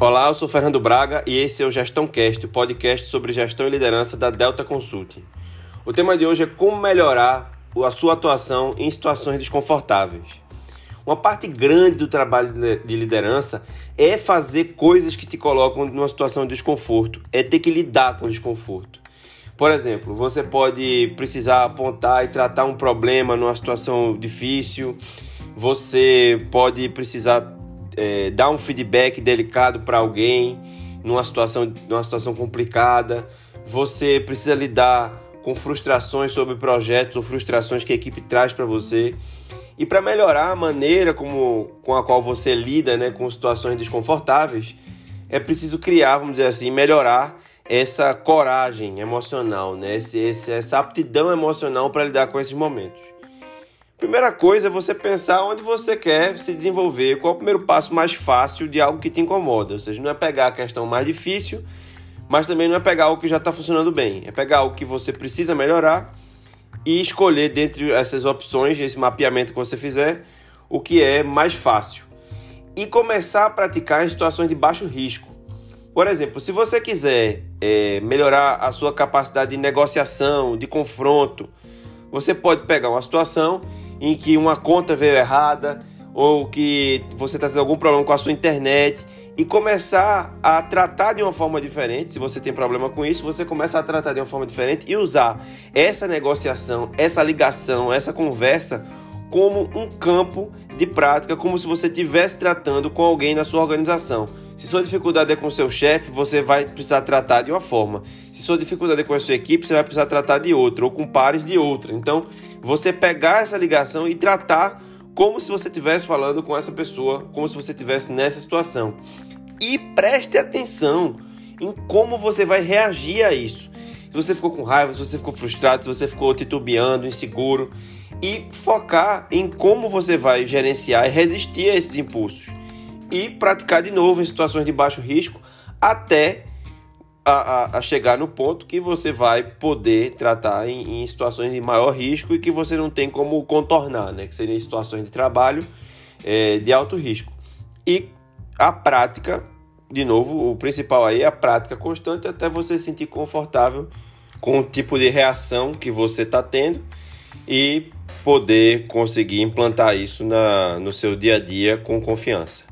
Olá, eu sou Fernando Braga e esse é o Gestão Cast, o podcast sobre gestão e liderança da Delta Consulting. O tema de hoje é como melhorar a sua atuação em situações desconfortáveis. Uma parte grande do trabalho de liderança é fazer coisas que te colocam numa situação de desconforto, é ter que lidar com o desconforto. Por exemplo, você pode precisar apontar e tratar um problema numa situação difícil, você pode precisar é, dar um feedback delicado para alguém numa situação, numa situação complicada, você precisa lidar com frustrações sobre projetos ou frustrações que a equipe traz para você. E para melhorar a maneira como, com a qual você lida né, com situações desconfortáveis, é preciso criar, vamos dizer assim, melhorar essa coragem emocional, né? Esse, essa aptidão emocional para lidar com esses momentos. Primeira coisa é você pensar onde você quer se desenvolver, qual é o primeiro passo mais fácil de algo que te incomoda. Ou seja, não é pegar a questão mais difícil, mas também não é pegar algo que já está funcionando bem. É pegar algo que você precisa melhorar e escolher dentre essas opções, esse mapeamento que você fizer, o que é mais fácil. E começar a praticar em situações de baixo risco. Por exemplo, se você quiser é, melhorar a sua capacidade de negociação, de confronto, você pode pegar uma situação em que uma conta veio errada ou que você está tendo algum problema com a sua internet e começar a tratar de uma forma diferente. Se você tem problema com isso, você começa a tratar de uma forma diferente e usar essa negociação, essa ligação, essa conversa como um campo de prática, como se você estivesse tratando com alguém na sua organização. Se sua dificuldade é com seu chefe, você vai precisar tratar de uma forma. Se sua dificuldade é com a sua equipe, você vai precisar tratar de outra, ou com pares de outra. Então, você pegar essa ligação e tratar como se você estivesse falando com essa pessoa, como se você estivesse nessa situação. E preste atenção em como você vai reagir a isso. Se você ficou com raiva, se você ficou frustrado, se você ficou titubeando, inseguro, e focar em como você vai gerenciar e resistir a esses impulsos e praticar de novo em situações de baixo risco até a, a, a chegar no ponto que você vai poder tratar em, em, situações de maior risco e que você não tem como contornar, né? que seriam situações de trabalho é, de alto risco. E a prática, de novo, o principal aí é a prática constante até você se sentir confortável com o tipo de reação que você está tendo e poder conseguir implantar isso na, no seu dia a dia com confiança.